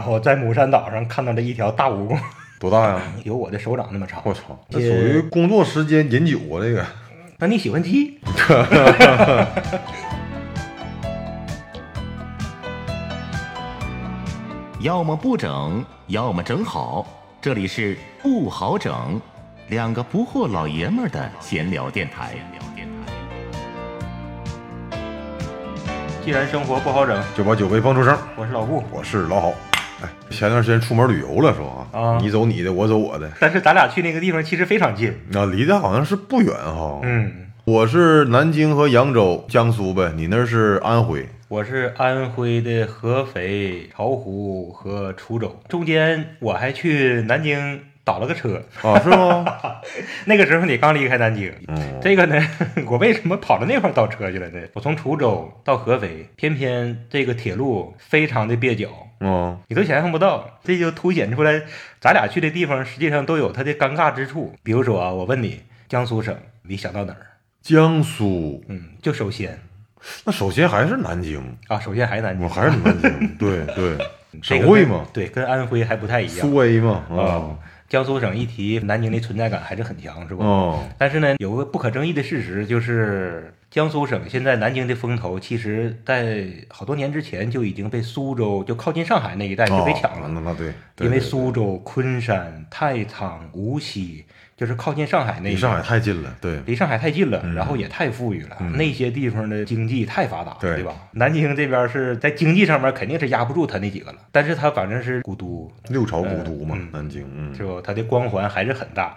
然后在母山岛上看到了一条大蜈蚣，多大呀？有我的手掌那么长。我操，这属于工作时间饮酒啊，这个。那你喜欢踢？要么不整，要么整好。这里是不好整，两个不惑老爷们儿的闲聊电台。既然生活不好整，就把酒杯放出声。我是老顾，我是老郝。哎，前段时间出门旅游了是吧？啊你走你的，我走我的。但是咱俩去那个地方其实非常近。那离得好像是不远哈。嗯，我是南京和扬州，江苏呗。你那是安徽。我是安徽的合肥、巢湖和滁州，中间我还去南京倒了个车。啊，是吗？那个时候你刚离开南京，嗯，这个呢，我为什么跑到那块儿倒车去了呢？我从滁州到合肥，偏偏这个铁路非常的蹩脚，嗯，你都想象不到，这就凸显出来咱俩去的地方实际上都有它的尴尬之处。比如说啊，我问你，江苏省，你想到哪儿？江苏。嗯，就首先那首先还是南京，啊，首先还是南京，我还是南京。对对，这个省会嘛，对，跟安徽还不太一样苏 A 嘛。啊啊。。江苏省一提南京的存在感还是很强，是吧？哦。但是呢，有个不可争议的事实就是，江苏省现在南京的风头，其实在好多年之前就已经被苏州就靠近上海那一带就被抢了。哦那对因为苏州、昆山、太仓、无锡，就是靠近上海那离上海太近了，对。离上海太近了，嗯然后也太富裕了，嗯那些地方的经济太发达了，对吧？南京这边是在经济上面肯定是压不住他那几个了，但是他反正是古都，六朝古都嘛嗯，南京，嗯是不？它的光环还是很大。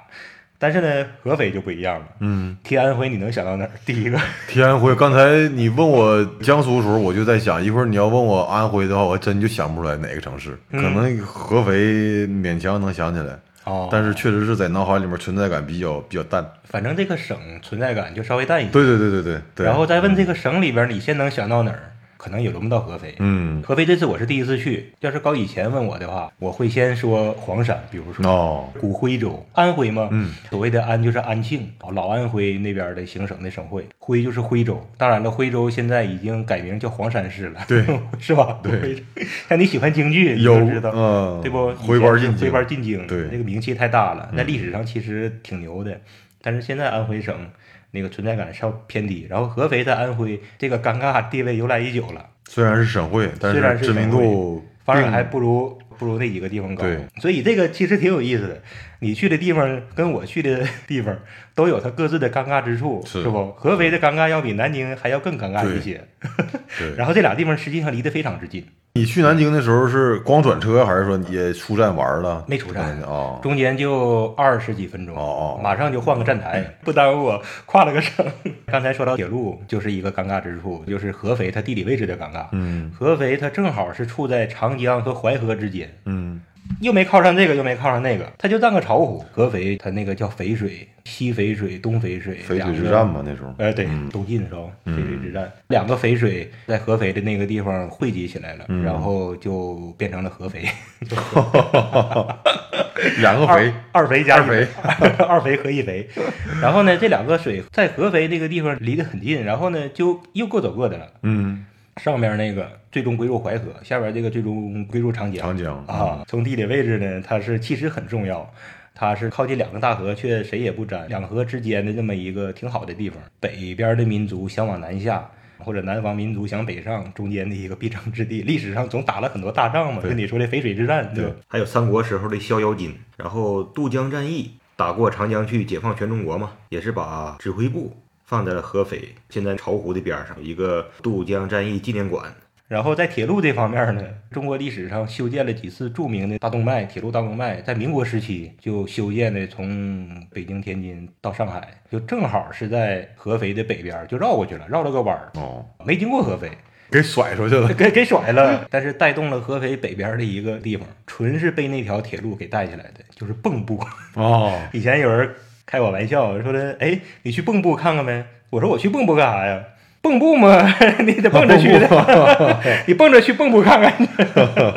但是呢，合肥就不一样了。嗯。提安徽，你能想到哪儿？第一个，提安徽，刚才你问我江苏的时候，我就在想，一会儿你要问我安徽的话，我还真就想不出来哪个城市，嗯可能合肥勉强能想起来，哦，但是确实是在脑海里面存在感比较比较淡。反正这个省存在感就稍微淡一点。对对对对对对。然后再问这个省里边，你先能想到哪儿？可能也轮不到合肥。嗯，合肥这次我是第一次去，要是搞以前问我的话，我会先说黄山，比如说哦，古徽州，安徽嘛，嗯，所谓的安就是安庆，老安徽那边的行省的省会，徽就是徽州。当然了，徽州现在已经改名叫黄山市了，对，是吧？对，像你喜欢京剧，你有就知道，嗯，对不？徽班进京，回班进京，对。那个名气太大了，嗯。在历史上其实挺牛的，但是现在安徽省那个存在感稍偏低，然后合肥在安徽这个尴尬地位由来已久了，虽然是省会，但是知名度并反而还不如不如那几个地方高对，所以这个其实挺有意思的。你去的地方跟我去的地方都有它各自的尴尬之处，是不？合肥的尴尬要比南京还要更尴尬一些。对。然后这俩地方实际上离得非常之近，你去南京的时候是光转车，还是说也出站玩了？没出站啊。中间就二十几分钟，哦哦马上就换个站台，不耽误我跨了个省。刚才说到铁路，就是一个尴尬之处，就是合肥它地理位置的尴尬。嗯合肥它正好是处在长江和淮河之间，嗯又没靠上这个，又没靠上那个，它就占个巢湖。合肥它那个叫肥水，西肥水、东肥水，肥水之战嘛，那时候。呃，对，嗯东晋的时候，肥水之战，两个肥水在合肥的那个地方汇集起来了，嗯然后就变成了合肥，两个肥，二肥加一二肥，二肥合一肥。然后呢，这两个水在合肥那个地方离得很近，然后呢就又各走各的了。嗯，上面那个最终归入淮河，下边这个最终归入长江。长江啊，从地理位置呢，它是其实很重要，它是靠近两个大河，却谁也不沾，两河之间的这么一个挺好的地方。北边的民族想往南下，或者南方民族想北上，中间的一个必争之地。历史上总打了很多大仗嘛，对跟你说的淝水之战，对吧？还有三国时候的逍遥津，然后渡江战役打过长江去解放全中国嘛，也是把指挥部放在了合肥，现在巢湖的边上一个渡江战役纪念馆。然后在铁路这方面呢，中国历史上修建了几次著名的大动脉，铁路大动脉，在民国时期就修建的，从北京、天津到上海，就正好是在合肥的北边，就绕过去了，绕了个弯儿，哦，没经过合肥，给甩出去了。给给甩了，但是带动了合肥北边的一个地方，纯是被那条铁路给带起来的，就是蚌埠。哦，以前有人开我玩笑说的，哎，你去蚌埠看看呗？我说我去蚌埠干啥呀？蚌埠嘛，你得蹦着去的，你蹦着去蚌埠看看去。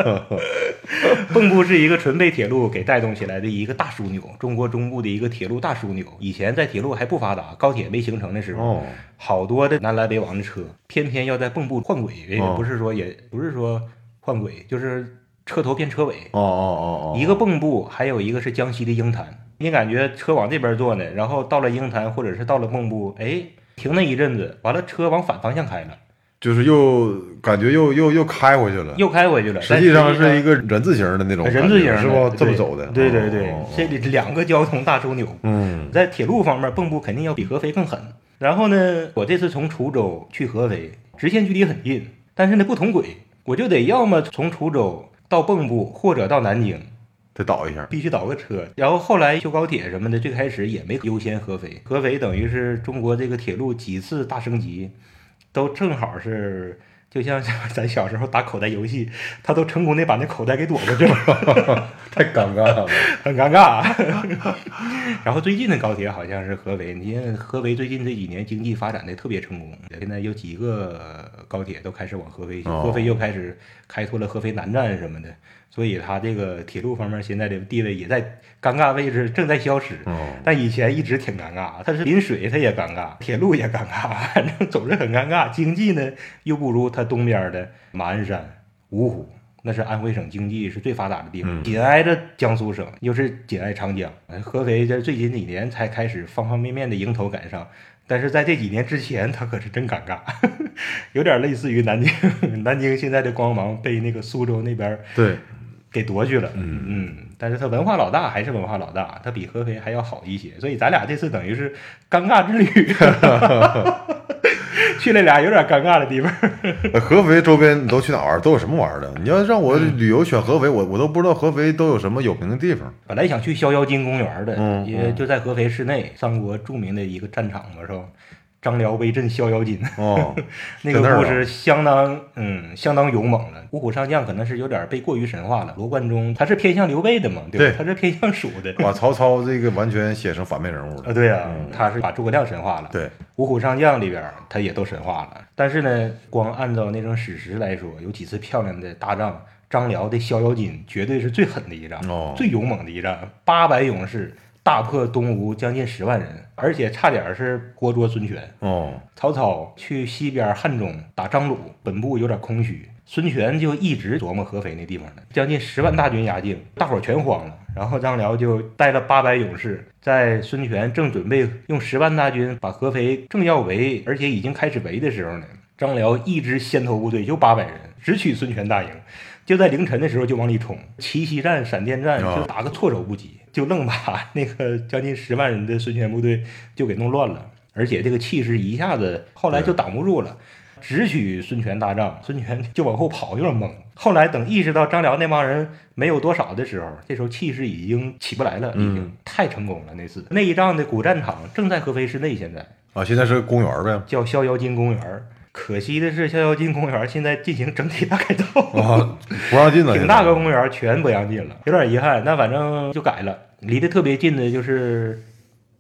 蚌埠是一个纯被铁路给带动起来的一个大枢纽，中国中部的一个铁路大枢纽。以前在铁路还不发达，高铁没形成的时候，哦，好多的南来北往的车，偏偏要在蚌埠换轨，也哦不是说也不是说换轨，就是车头变车尾，哦哦哦哦，一个蚌埠，还有一个是江西的鹰潭。你感觉车往这边坐呢，然后到了鹰潭或者是到了蚌埠，哎，停那一阵子，完了车往反方向开了，就是又感觉又又又开回去了，又开回去了。实际上是一个人字形的那种，人字形是不？这么走的，对对对这里两个交通大枢纽。嗯在铁路方面，蚌埠肯定要比合肥更狠。然后呢，我这次从滁州去合肥，直线距离很近，但是呢不同轨，我就得要么从滁州到蚌埠，或者到南京，得倒一下，必须倒个车。然后后来修高铁什么的，最开始也没优先合肥，合肥等于是中国这个铁路几次大升级，都正好是。就像咱小时候打口袋游戏，他都成功的把那口袋给躲过去了。太尴尬了。很尴尬。然后最近的高铁好像是合肥，你看合肥最近这几年经济发展的特别成功，现在有几个高铁都开始往合肥去，哦合肥又开始开拓了合肥南站什么的，所以它这个铁路方面现在的地位也在尴尬位置，正在消失。哦，但以前一直挺尴尬，它是临水它也尴尬，铁路也尴尬，反正总是很尴尬。经济呢又不如它东边的马鞍山、芜湖，那是安徽省经济是最发达的地方，嗯紧挨着江苏省，又是紧挨长江。呃合肥在最近几年才开始方方面面的迎头赶上，但是在这几年之前，它可是真尴尬，有点类似于南京。南京现在的光芒被那个苏州那边对，给夺去了。嗯嗯，但是它文化老大还是文化老大，它比合肥还要好一些，所以咱俩这次等于是尴尬之旅，去了俩有点尴尬的地方。呃合肥周边你都去哪玩儿？都有什么玩的？你要让我嗯旅游选合肥，我我都不知道合肥都有什么有名的地方。本来想去逍遥津公园的，嗯也就在合肥市内，三国著名的一个战场嘛，是吧？张辽威震逍遥津，哦，那个故事相当嗯相当勇猛了。五虎上将可能是有点被过于神话了。罗贯中他是偏向刘备的嘛，对吧？对他是偏向蜀的。把曹操这个完全写成反面人物了啊，对啊，他是把诸葛亮神化了。对，五虎上将里边，他也都神化了。但是呢，光按照那种史实来说，有几次漂亮的大仗，张辽的逍遥津绝对是最狠的一仗，哦最勇猛的一仗，八百勇士大破东吴将近十万人，而且差点是活捉孙权。哦，曹操去西边汉中打张鲁，本部有点空虚，孙权就一直琢磨合肥那地方呢，将近十万大军压境，大伙儿全慌了。然后张辽就带了八百勇士，在孙权正准备用十万大军把合肥正要围，而且已经开始围的时候呢，张辽一支先头部队就八百人，直取孙权大营。就在凌晨的时候就往里冲，奇袭战、闪电战啊就打个措手不及，就愣把那个将近十万人的孙权部队就给弄乱了。而且这个气势一下子后来就挡不住了，直取孙权大帐，孙权就往后跑，有点懵。后来等意识到张辽那帮人没有多少的时候，这时候气势已经起不来了，已经、嗯太成功了。那次那一仗的古战场正在合肥市内，现在啊，现在是公园呗。叫逍遥津公园。可惜的是，逍遥津公园现在进行整体大改造。啊，不让进了。挺大个公园全不让进了，有点遗憾。那反正就改了，离得特别近的就是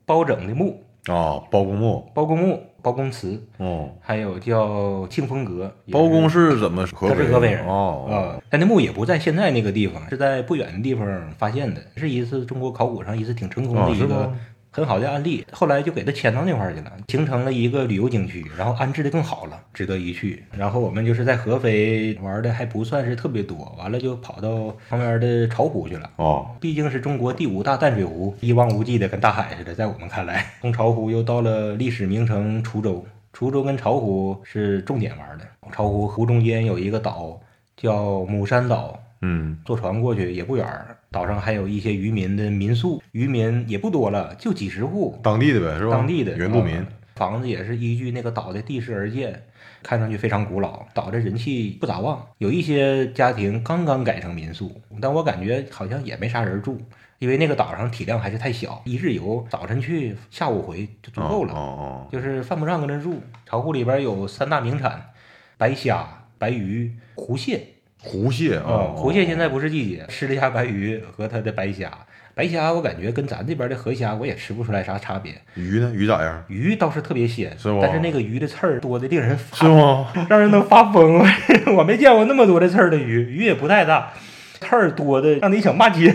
包拯的墓、啊，包公墓。包公墓、包公祠，哦，还有叫庆丰阁。包公是怎么合他？是河北人哦，啊，但那墓也不在现在那个地方，是在不远的地方发现的，是一次中国考古上一次挺成功的一个吗很好的案例。后来就给他迁到那块儿去了，形成了一个旅游景区，然后安置的更好了，值得一去。然后我们就是在合肥玩的还不算是特别多，完了就跑到旁边的巢湖去了。哦，毕竟是中国第五大淡水湖，一望无际的，跟大海似的。在我们看来，从巢湖又到了历史名城滁州，滁州跟巢湖是重点玩的。巢湖湖中间有一个岛叫母山岛，嗯，坐船过去也不远儿。岛上还有一些渔民的民宿，渔民也不多了，就几十户，当地的呗，是吧？当地的原住民啊。房子也是依据那个岛的地势而建，看上去非常古老。岛的人气不咋旺，有一些家庭刚刚改成民宿，但我感觉好像也没啥人住，因为那个岛上体量还是太小，一日游早晨去，下午回就足够了，哦哦就是犯不上跟那住。巢湖里边有三大名产：白虾、白鱼、湖蟹。哦，湖蟹啊、啊，湖蟹现在不是季节，吃了一下白鱼和它的白虾。白虾我感觉跟咱这边的河虾我也吃不出来啥差别，鱼呢？鱼咋样？鱼倒是特别鲜，是吗但是那个鱼的刺儿多的令人是发，吗？让人能发疯。我没见过那么多的刺儿的鱼，鱼也不太大，刺儿多的让你想骂街。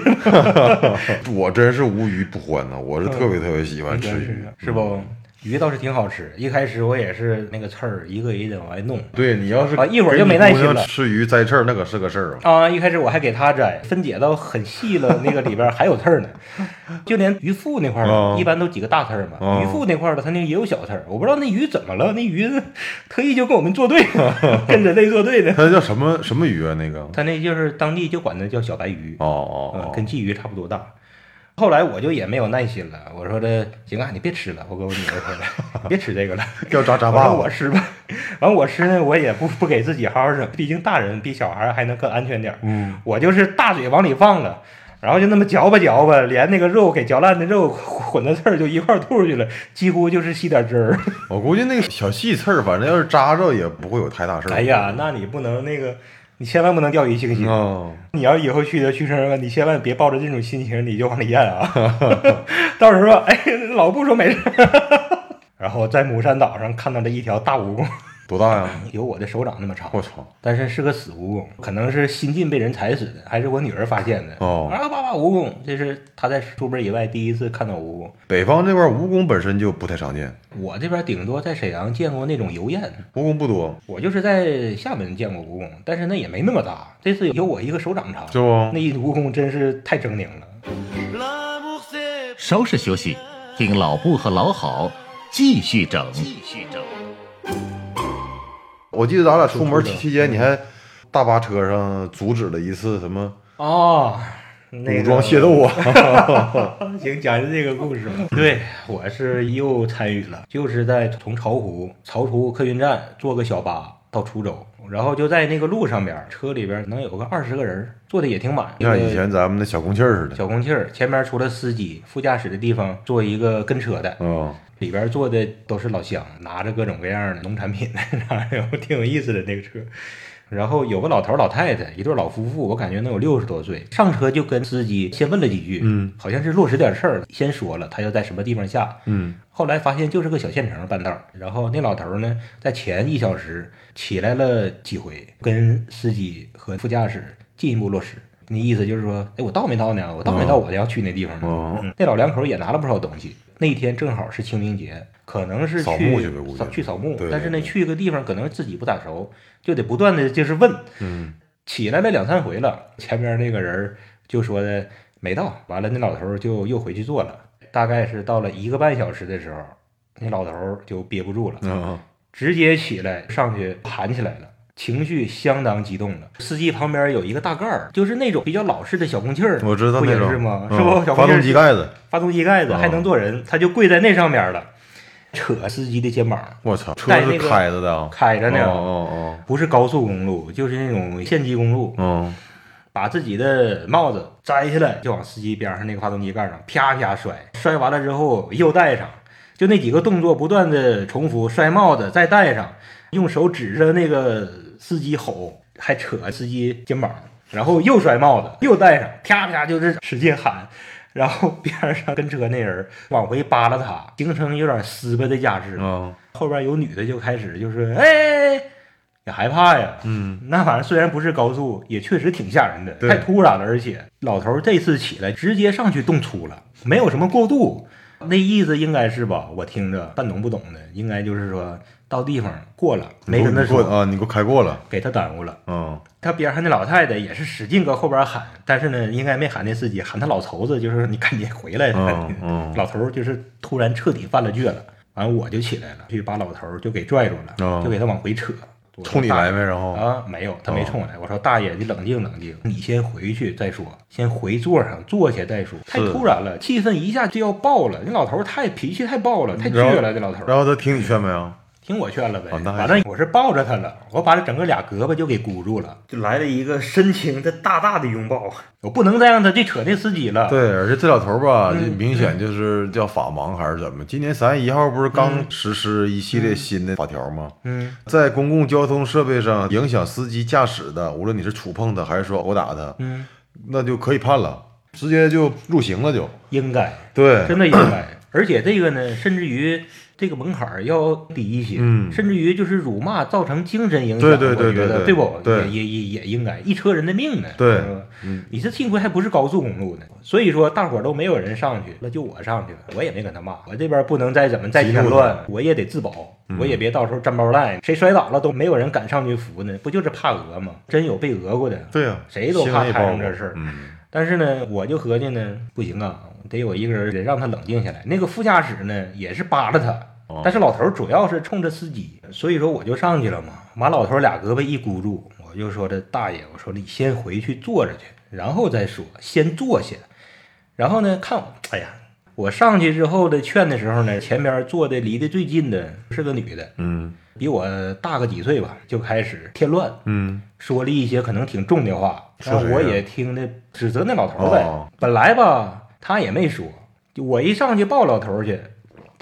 我真是无鱼不欢呐，我是特别特别喜欢吃鱼。是不？鱼倒是挺好吃。一开始我也是那个刺儿一个一个往外弄对你要是啊一会儿就没耐心了吃鱼摘刺儿，那可是个事儿啊。啊。一开始我还给它摘，分解到很细了，那个里边还有刺儿呢。就连鱼腹那块儿哦，一般都几个大刺儿嘛。哦鱼腹那块儿的，它那也有小刺儿。我不知道那鱼怎么了，那鱼特意就跟我们作对，跟人类作对的。它叫什么什么鱼啊？那个？它那就是当地就管它叫小白鱼。哦哦嗯，哦，跟鲫鱼差不多大。后来我就也没有耐心了，我说这行啊，你别吃了，我跟我女儿说了，你 别吃这个了，叫炸炸我霸说我吃吧。完我吃呢，我也不不给自己好好整，毕竟大人比小孩还能更安全点儿。嗯，我就是大嘴往里放了。然后就那么嚼吧嚼吧，连那个肉给嚼烂的肉混的刺儿就一块吐出去了，几乎就是吸点汁儿。我估计那个小细刺儿，反正要是扎着也不会有太大事儿。哎呀，那你不能那个，你千万不能掉以轻心。哦，你要以后去的去生了，你千万别抱着这种心情，你就往里咽啊！到时候哎，老布说没事。然后在母山岛上看到了一条大蜈蚣，多大呀？有我的手掌那么长，我操！但是是个死蜈蚣，可能是新近被人踩死的，还是我女儿发现的。哦啊，爸爸，蜈蚣，这是她在出门以外第一次看到蜈蚣。北方这块蜈蚣本身就不太常见，我这边顶多在沈阳见过那种油燕，蜈蚣不多，我就是在厦门见过蜈蚣，但是那也没那么大，这次有我一个手掌长。是不那？一蜈蚣真是太狰狞了。稍事休息，听老布和老郝继续整。继续整。我记得咱俩出门期期间，你还大巴车上阻止了一次什么哦，武装械斗啊？行，讲讲这个故事吧。对，我是又参与了，就是在从巢湖巢湖客运站坐个小巴到滁州，然后就在那个路上边，车里边能有个二十个人，坐的也挺满。你看以前咱们那小公汽儿似的，小公汽儿，前面除了司机，副驾驶的地方坐一个跟车的，嗯，里边坐的都是老乡，拿着各种各样的农产品，然后挺有意思的那个车。然后有个老头儿老太太，一对老夫妇，我感觉能有六十多岁。上车就跟司机先问了几句，嗯，好像是落实点事儿，先说了他要在什么地方下，嗯，后来发现就是个小县城半道儿。然后那老头儿呢，在前一小时起来了几回，跟司机和副驾驶进一步落实。那意思就是说，哎，我到没到呢？我到没到我要去那地方呢？哦嗯，那老两口也拿了不少东西。那天正好是清明节，可能是扫墓去扫去扫墓对。但是呢，去一个地方可能自己不咋熟，就得不断的就是问。嗯，起来了两三回了，前边那个人就说的没到，完了那老头就又回去坐了。大概是到了一个半小时的时候，那老头就憋不住了，嗯，直接起来上去喊起来了。情绪相当激动了，司机旁边有一个大盖儿，就是那种比较老式的小空气儿，我知道不也是吗？嗯是不？小发空气儿动机盖子，发动机盖子哦还能坐人，他就跪在那上面了，扯司机的肩膀，我操，车是开着的啊，开着呢，哦哦不是高速公路，就是那种县级公路，哦，把自己的帽子摘下来，就往司机边上那个发动机盖上啪啪摔，摔完了之后又戴上，就那几个动作不断的重复，摔帽子再戴上，用手指着那个司机吼，还扯司机肩膀，然后又摔帽子又戴上，啪啪就是使劲喊。然后边上跟车那人往回扒拉他，形成有点撕巴的架势。嗯后边有女的就开始就是哎，也害怕呀。嗯，那玩意儿虽然不是高速，也确实挺吓人的，太突然了。而且老头这次起来直接上去动粗了，没有什么过渡，那意思应该是吧？我听着半懂不懂的，应该就是说到地方过了，没跟他说，啊，你给我开过了，给他耽误了。嗯，他边上那老太太也是使劲搁后边喊，但是呢，应该没喊那司机，喊他老头子，就是你赶紧回来。嗯 嗯老头就是突然彻底犯了倔了，完我就起来了，去把老头就给拽住了，哦就给他往回扯。冲你来呗？然后啊，没有，他没哦冲我来。我说大爷，你冷静冷静，你先回去再说，先回座上坐下再说。太突然了，气氛一下就要爆了。那老头太脾气太爆了，太倔了。这老头然后他听你劝没有？听我劝了呗，哦反正我是抱着他了，我把他整个俩胳膊就给箍住了，就来了一个深情的大大的拥抱。我不能再让他去扯那司机了。对，而且这老头吧，嗯这明显就是叫法盲还是怎么？今年三月一号不是刚实施一系列新的法条吗？嗯，在公共交通设备上影响司机驾驶的，无论你是触碰他还是说殴打他，嗯，那就可以判了，直接就入刑了就。应该，对，真的应该。而且这个呢，甚至于这个门槛儿要低一些，嗯甚至于就是辱骂造成精神影响，对对对我觉得对对不？对也也也也应该一车人的命呢，对你这幸亏还不是高速公路呢，所以说大伙儿都没有人上去，那就我上去了，我也没跟他骂，我这边不能再怎么再添乱，我也得自保，嗯我也别到时候沾包赖，谁摔倒了都没有人敢上去扶呢，不就是怕讹吗？真有被讹过的，对呀、谁都怕摊上这事儿嗯但是呢，我就合计呢，不行啊，得有一个人得让他冷静下来。那个副驾驶呢，也是扒拉他，哦但是老头儿主要是冲着司机，所以说我就上去了嘛。完，老头儿俩胳膊一箍住，我就说这大爷，我说你先回去坐着去，然后再说，先坐下。然后呢，看我，哎呀，我上去之后的劝的时候呢，前边坐的离得最近的是个女的，嗯比我大个几岁吧，就开始添乱，嗯说了一些可能挺重的话，说我也听的指责那老头儿呗。哦本来吧，他也没说，就我一上去抱老头儿去，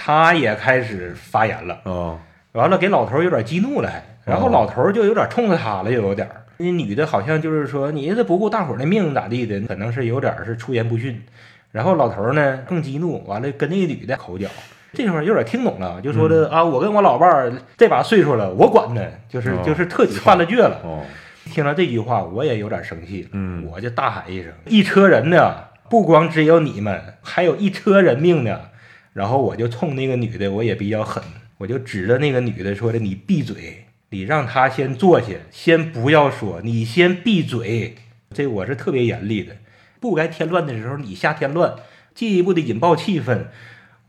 他也开始发言了，哦完了给老头儿有点激怒了还，然后哦老头儿就有点冲着他了，又有点。那女的好像就是说你这不顾大伙儿的命咋地的，可能是有点是出言不逊。然后老头儿呢更激怒，完了跟那个女的口角。这会儿有点听懂了，就说的、啊，我跟我老伴儿这把岁数了，我管呢，就是哦就是彻底犯了倔了。哦听了这句话，我也有点生气，嗯我就大喊一声：“一车人呢，不光只有你们，还有一车人命呢！”然后我就冲那个女的，我也比较狠，我就指着那个女的说的：“你闭嘴，你让她先坐下，先不要说，你先闭嘴。”这我是特别严厉的，不该添乱的时候你瞎添乱，进一步的引爆气氛，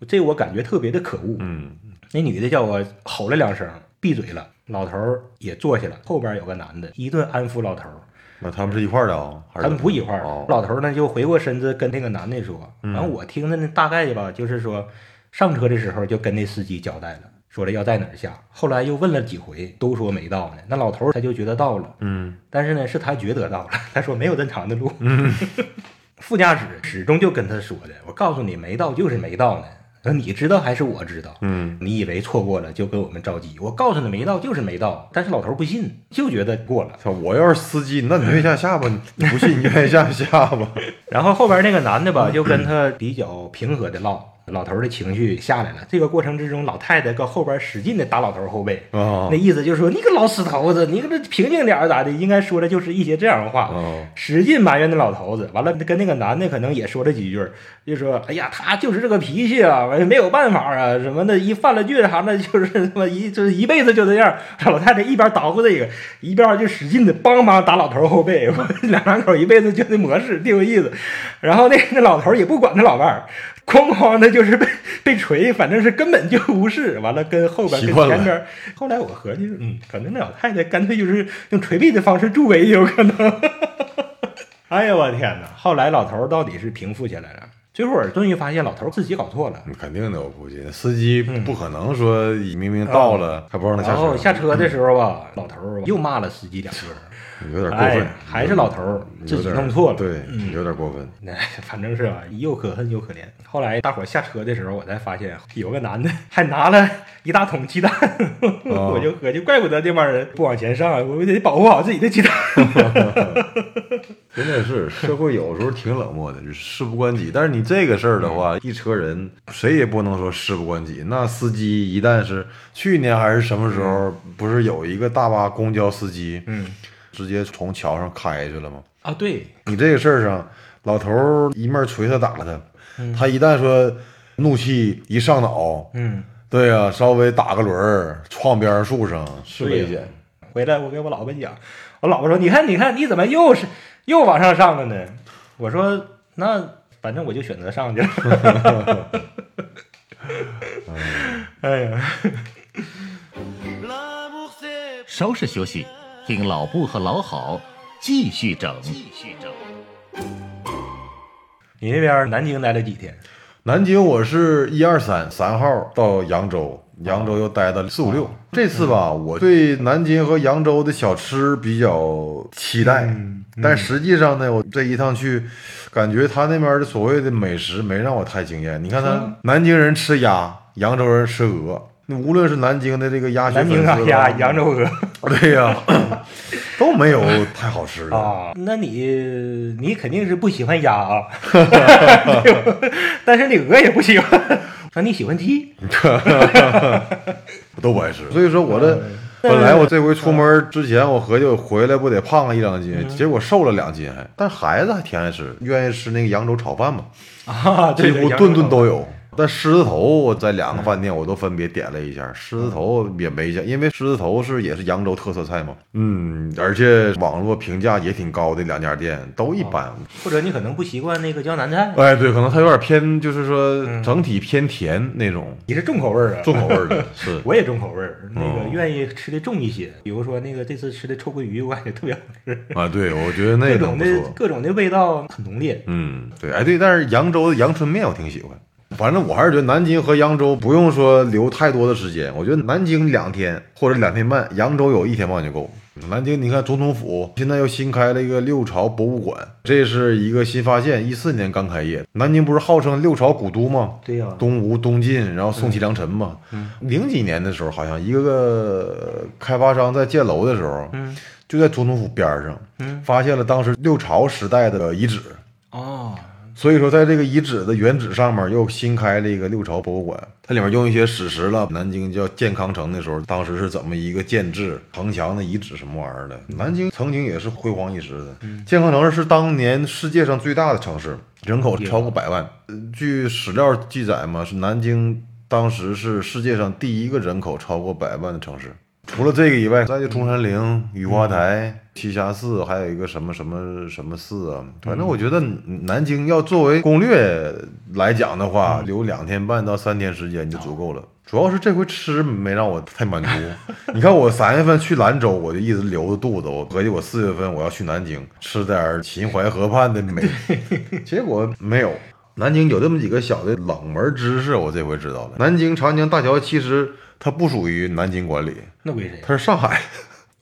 这我感觉特别的可恶。嗯那女的叫我吼了两声，闭嘴了。老头儿也坐下了，后边有个男的，一顿安抚老头儿。那他们是一块儿的啊？还是他们不一块儿。哦老头儿呢就回过身子跟那个男的说，嗯然后我听的呢大概吧，就是说上车的时候就跟那司机交代了，说了要在哪儿下。后来又问了几回，都说没到呢。那老头儿他就觉得到了，嗯但是呢是他觉得到了，他说没有这长的路。副驾驶始终就跟他说的，我告诉你没到就是没到呢。那你知道还是我知道？嗯你以为错过了就跟我们着急？我告诉你没到就是没到，但是老头不信，就觉得过了。操！我要是司机，那你愿意下下吧？你不信你愿意下下吧？然后后边那个男的吧，就跟他比较平和的唠，老头的情绪下来了。这个过程之中，老太太搁后边使劲的打老头后背，啊那意思就是说你个老死头子，你搁这平静点儿咋的？应该说的就是一些这样的话。哦使劲埋怨那老头子，完了跟那个男的可能也说了几句，就说：“哎呀，他就是这个脾气啊，没有办法啊，什么的，一犯了倔啥的，就是他妈一 就是一辈子就这样。”老太太一边捣鼓这个，一边就使劲的梆梆打老头后背，两两口一辈子就这模式，挺有意思。然后那那老头也不管他老伴儿，哐哐的就是被 被锤，反正是根本就无视。完了跟后边跟前边，后来我合计，嗯，可能那老太太干脆就是用捶背的方式助威，有可能。哎呀，我天哪！后来老头到底是平复下来了，最后终于发现老头儿自己搞错了。肯定的，我估计司机不可能说明明到了还不让他下车然后车，下车的时候吧，老头儿又骂了司机两句儿。有点过哎分，，还是老头儿自己弄错了。对，嗯有点过分。那反正是啊，又可恨又可怜。后来大伙儿下车的时候，我才发现有个男的还拿了一大桶鸡蛋，哦我就合计，怪不得这帮人不往前上，我们得保护好自己的鸡蛋。真的是社会有时候挺冷漠的，就是事不关己。但是你这个事儿的话，一车人谁也不能说事不关己。那司机一旦是去年还是什么时候，不是有一个大巴公交司机嗯直接从桥上开去了吗？啊，对，你这个事儿上，老头儿一面捶他打了他，他一旦说怒气一上脑，嗯，对呀、稍微打个轮儿，撞边上树上是危险。回来我给我老婆讲，我老婆说：“你看，你看，你怎么又是又往上上了呢？”我说：“那反正我就选择上去了。”哎呀，稍事休息，听老布和老郝继续整。继续整。你那边南京待了几天？南京我是一二三三号到扬州，扬州又待到四五六。这次吧，我对南京和扬州的小吃比较期待，但实际上呢，我这一趟去，感觉他那边的所谓的美食没让我太惊艳。你看他南京人吃鸭，扬州人吃鹅。那无论是南京的这个鸭血粉丝吧，京啊呀，扬州鹅 对呀、都没有太好吃的。啊，那你你肯定是不喜欢鸭啊，但是你鹅也不喜欢。那你喜欢鸡？都不爱吃。所以说我这本来我这回出门之前，我合计我回来不得胖个一两斤，结果瘦了两斤还。但孩子还挺爱吃，愿意吃那个扬州炒饭嘛，啊，几乎顿顿都有。但狮子头我在两个饭店我都分别点了一下，狮子头也没下，因为狮子头是也是扬州特色菜嘛。嗯，而且网络评价也挺高的两家店都一般。或者你可能不习惯那个江南菜，哎，对，可能它有点偏，就是说整体偏甜那种，你是重口味儿啊？重口味儿的 是。我也重口味儿，那个哦愿意吃的重一些。比如说那个这次吃的臭鳜鱼，我感觉特别好吃，啊，对，我觉得那各种的。各种的味道很浓烈。嗯，对，哎对，但是扬州的阳春面我挺喜欢。反正我还是觉得南京和扬州不用说留太多的时间，我觉得南京两天或者两天半，扬州有一天半就够。南京，你看总统府现在又新开了一个六朝博物馆，这是一个新发现，一四年刚开业。南京不是号称六朝古都吗？对呀、东吴、东晋，然后宋齐梁陈嘛。零几年的时候，好像一个个开发商在建楼的时候，嗯就在总统府边上，嗯发现了当时六朝时代的遗址。哦，所以说，在这个遗址的原址上面又新开了一个六朝博物馆，它里面用一些史实了。南京叫建康城的时候，当时是怎么一个建制、城墙的遗址什么玩意儿的？南京曾经也是辉煌一时的。建康城是当年世界上最大的城市，人口超过百万。呃据史料记载嘛，是南京当时是世界上第一个人口超过百万的城市。除了这个以外，再就中山陵、雨花台、栖霞寺，还有一个什么什么什么寺啊。反正我觉得南京要作为攻略来讲的话，留两天半到三天时间就足够了。主要是这回吃没让我太满足。你看我三月份去兰州，我就一直留着肚子，我合计我四月份我要去南京吃点秦淮河畔的美，结果没有。南京有这么几个小的冷门知识，我这回知道了。南京长江大桥其实它不属于南京管理，那归谁它是上海。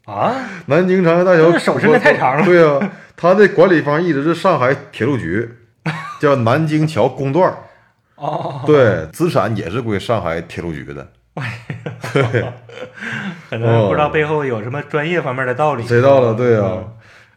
啊？南京长江大桥那手伸得太长了对呀、它的管理方一直是上海铁路局，叫南京桥公段儿。哦，对，资产也是归上海铁路局的。可能不知道背后有什么专业方面的道理。谁到了？对呀、嗯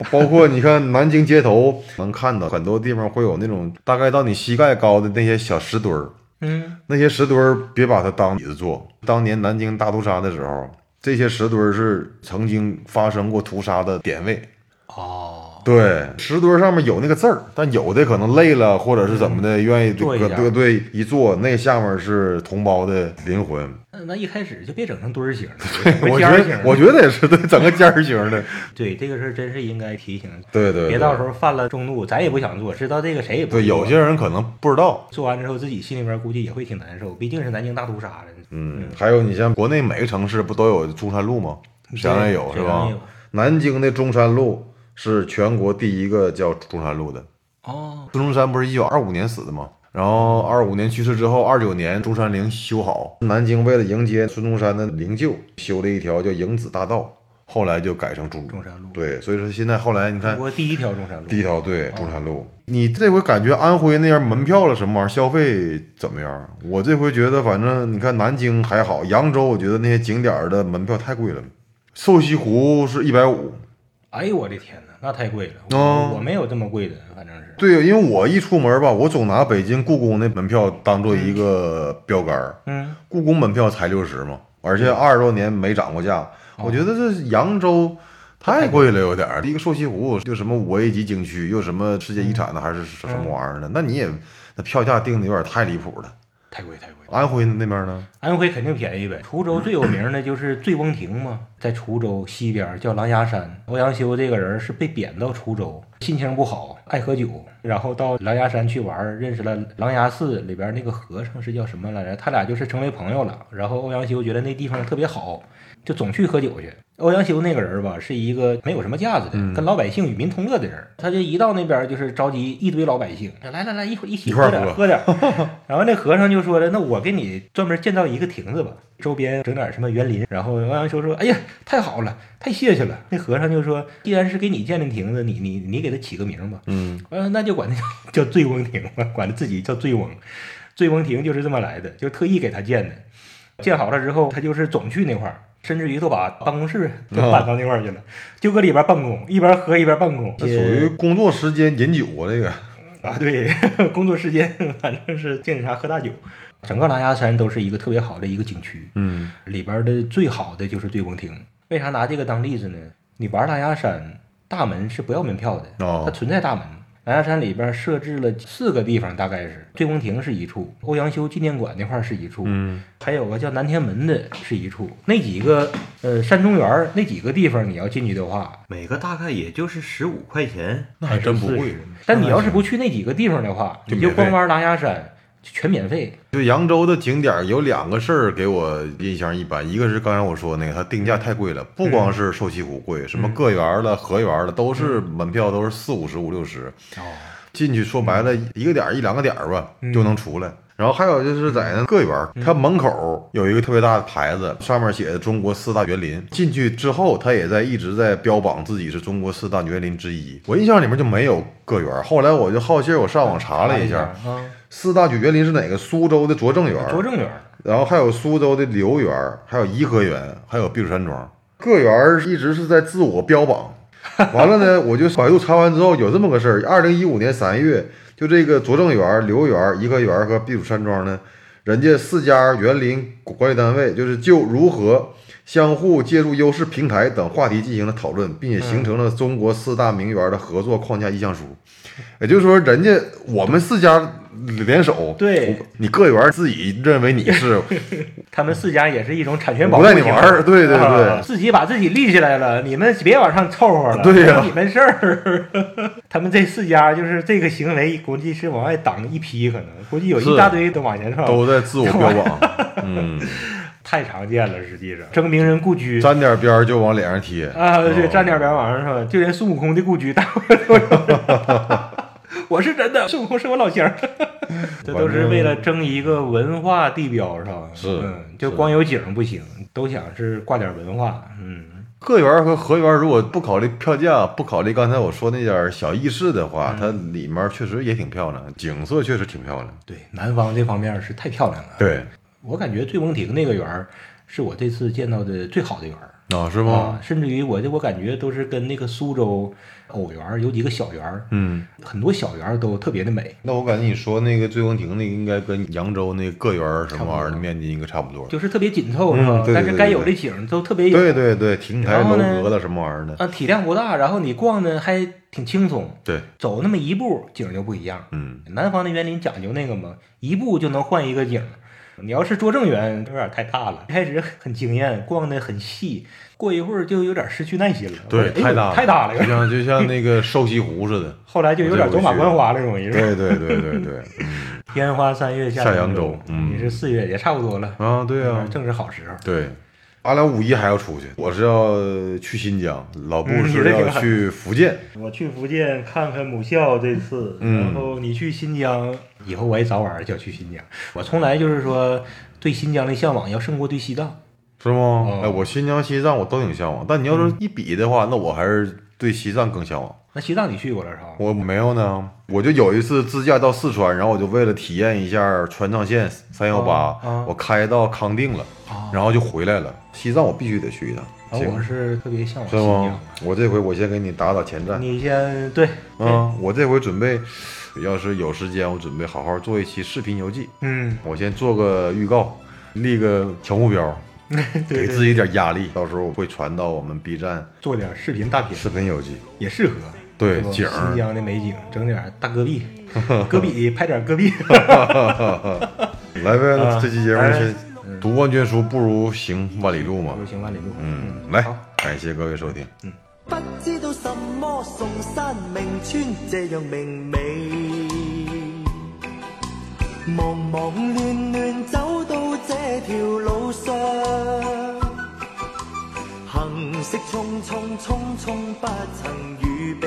包括你看南京街头能看到很多地方会有那种大概到你膝盖高的那些小石墩儿，嗯，那些石墩儿别把它当椅子坐。当年南京大屠杀的时候，这些石墩儿是曾经发生过屠杀的点位。哦，对，石墩儿上面有那个字儿，但有的可能累了或者是怎么的，愿意坐一下对对对一坐，那下面是同胞的灵魂。那那一开始就别整成墩儿形的，我 觉。得我觉得也是对，整个尖儿型的。对这个事儿真是应该提醒，对对，别到时候犯了众怒，咱也不想做，知道这个谁也不对有些人可能不知道。做完之后自己心里边估计也会挺难受，毕竟是南京大屠杀的。嗯，还有你像国内每个城市不都有中山路吗？沈阳也有是吧？南京的中山路是全国第一个叫中山路的。哦，孙中山不是一九二五年死的吗？然后二五年去世之后，二九年中山陵修好。南京为了迎接孙中山的灵柩，修了一条叫迎子大道，后来就改成中中山路对，所以说现在后来你看中国第一条中山路。第一条对中山路，你这回感觉安徽那边门票了什么玩意儿，消费怎么样？我这回觉得反正你看南京还好，扬州我觉得那些景点的门票太贵了，瘦西湖是一百五。哎呦我的天哪，那太贵了！我哦我没有这么贵的，反正是。对，因为我一出门吧，我总拿北京故宫的门票当做一个标杆儿。嗯，故宫门票才六十嘛，而且二十多年没涨过价。我觉得这扬州太贵了，有点儿。一个瘦西湖，又什么五 A 级景区，又什么世界遗产的，还是什么玩意儿的？那你也那票价定的有点太离谱了。太贵太贵。安徽那边呢？安徽肯定便宜呗。滁州最有名的就是醉翁亭嘛，在滁州西边叫狼牙山。欧阳修这个人是被贬到滁州，心情不好，爱喝酒，然后到狼牙山去玩，认识了狼牙寺里边那个和尚是叫什么来着？他俩就是成为朋友了。然后欧阳修觉得那地方特别好，就总去喝酒去。欧阳修那个人吧，是一个没有什么架子的，跟老百姓与民同乐的人。他就一到那边就是召集一堆老百姓，来来来，一会一起一块儿喝喝点喝点。然后那和尚就说了：“那我给你专门建造一个亭子吧，周边整点什么园林。”然后欧阳修说：“哎呀，太好了，太谢谢了。”那和尚就说：“既然是给你建的亭子，你你你给他起个名吧。嗯，呃，那就管它叫叫醉翁亭吧，管他自己叫醉翁。醉翁亭就是这么来的，就特意给他建的。建好了之后，他就是总去那块儿，甚至于都把办公室都搬到那块儿去了，就搁里边办公，一边喝一边办公。这属于工作时间饮酒啊，这个。啊，对，工作时间反正是见着啥喝大酒。整个狼牙山都是一个特别好的一个景区，嗯，里边的最好的就是醉翁亭。为啥拿这个当例子呢？你玩狼牙山，大门是不要门票的，哦它存在大门。狼牙山里边设置了四个地方，大概是醉翁亭是一处，欧阳修纪念馆那块儿是一处，嗯，还有个叫南天门的是一处。那几个呃山中园儿那几个地方，你要进去的话，每个大概也就是十五块钱，那还真不贵。但你要是不去那几个地方的话，你就光玩狼牙山，全免费。就扬州的景点儿有两个事儿给我印象一般，一个是刚才我说那个，它定价太贵了，不光是瘦西湖贵，什么个园儿了、河园儿了，都是门票都是四五十、五六十。哦，进去说白了，一个点儿一两个点儿吧就能出来。然后还有就是在那个园儿，它门口有一个特别大的牌子，上面写的“中国四大园林”。进去之后，它也在一直在标榜自己是中国四大园林之一。我印象里面就没有个园儿，后来我就好奇，我上网查了一下，啊，四大园林是哪个？苏州的拙政园，拙政园，然后还有苏州的留园，还有颐和园，还有避暑山庄。个园儿一直是在自我标榜。完了呢，我就百度查完之后，有这么个事儿：二零一五年三月，就这个拙政园、留园、颐和园和避暑山庄呢，人家四家园林管理单位就是就如何相互借助优势平台等话题进行了讨论，并且形成了中国四大名园的合作框架意向书。也就是说，人家我们四家联手，对。你各园自己认为你是 他们四家也是一种产权保护不。带你玩儿，对对啊对，自己把自己立起来了，你们别往上凑合了，对。呀关你们事儿。他们这四家就是这个行为，估计是往外挡一批，可能估计有一大堆都往前凑，都在自我标榜，嗯，太常见了。实际上，争名人故居。沾点边儿就往脸上贴。啊，对，沾点边往上说，就连孙悟空的故居大伙都有。我是真的，孙悟空是我老乡儿，这都是为了争一个文化地标，是吧？是嗯，就光有景不行，都想是挂点文化，嗯。个园和河园如果不考虑票价，不考虑刚才我说那点儿小意事的话，它里面确实也挺漂亮，景色确实挺漂亮。对，南方这方面是太漂亮了。对，我感觉醉翁亭那个园儿是我这次见到的最好的园儿啊，是吗啊？，甚至于我这我感觉都是跟那个苏州藕园有几个小园儿，嗯，很多小园儿都特别的美，那我感觉你说那个醉翁亭那个应该跟扬州那个个园儿什么玩意儿的面积应该差不多。就是特别紧凑，是吧？但是该有的景都特别有。对对对，亭台楼阁的什么玩意儿的，啊，体量不大，然后你逛呢还挺轻松，对，走那么一步景就不一样。嗯，南方的园林讲究那个嘛，一步就能换一个景儿。你要是拙政园有点太大了，一开始很惊艳，逛的很细，过一会儿就有点失去耐心了。对，太大了，太大了，有就点像就像那个瘦西湖似的。后来就有点走马观花那种意思。对对对对对，烟花三月下下扬州你是四月也差不多了。啊，对啊，正是好时候。对，俺俩五一还要出去，我是要去新疆，老布是要去福建。我去福建看看母校这次，嗯然后你去新疆，以后我也早晚就要去新疆。我从来就是说对新疆的向往要胜过对西藏。是吗？哦哎，我新疆、西藏我都挺向往，但你要说一比的话，那我还是对西藏更向往。那西藏你去过了是吧？我没有呢，我就有一次自驾到四川，然后我就为了体验一下川藏线三幺八我开到康定了，然后就回来了。西藏我必须得去一趟，行然后我是特别向往是新疆吗。？我这回我先给你打打前站你先对，嗯，我这回准备，要是有时间，我准备好好做一期视频游记。嗯，我先做个预告，立个小目标，给自己点压力，到时候我会传到我们 B 站做点视频大片视频游记。也适合。对景新疆的美景，整点大戈壁，戈壁拍点戈壁。来呗，这期节目来先读万卷书不如行万里路嘛。流行万里路。嗯，来，感谢各位收听。不知道什么崇山名川这样明媚，忙忙乱乱走到这条路上，行色匆匆匆匆不曾預備，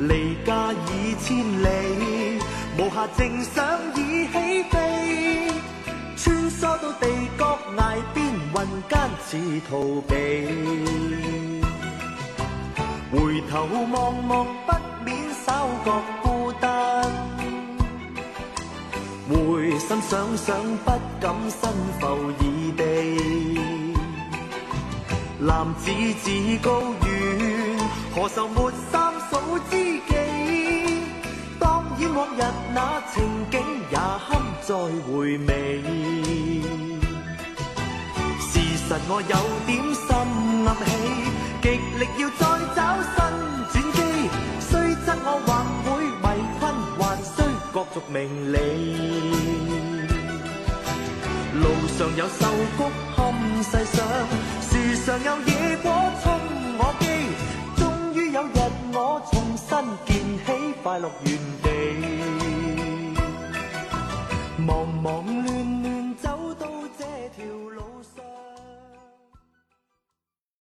離家已千里，無暇正想已起飛。穿梭到地角崖邊，雲間似逃避。回頭望望，不免稍覺孤單。回心想想，不敢身浮異地。男子志高遠，何愁沒三嫂知己？當然往日那情景也堪再回味。事实我有点心暗喜，极力要再找新转机，虽则我或会围困，还需角逐名利。路上有瘦谷堪细想，常有野火冲我机，终于有日我重新建起快乐原地，忙忙乱乱走到这条路。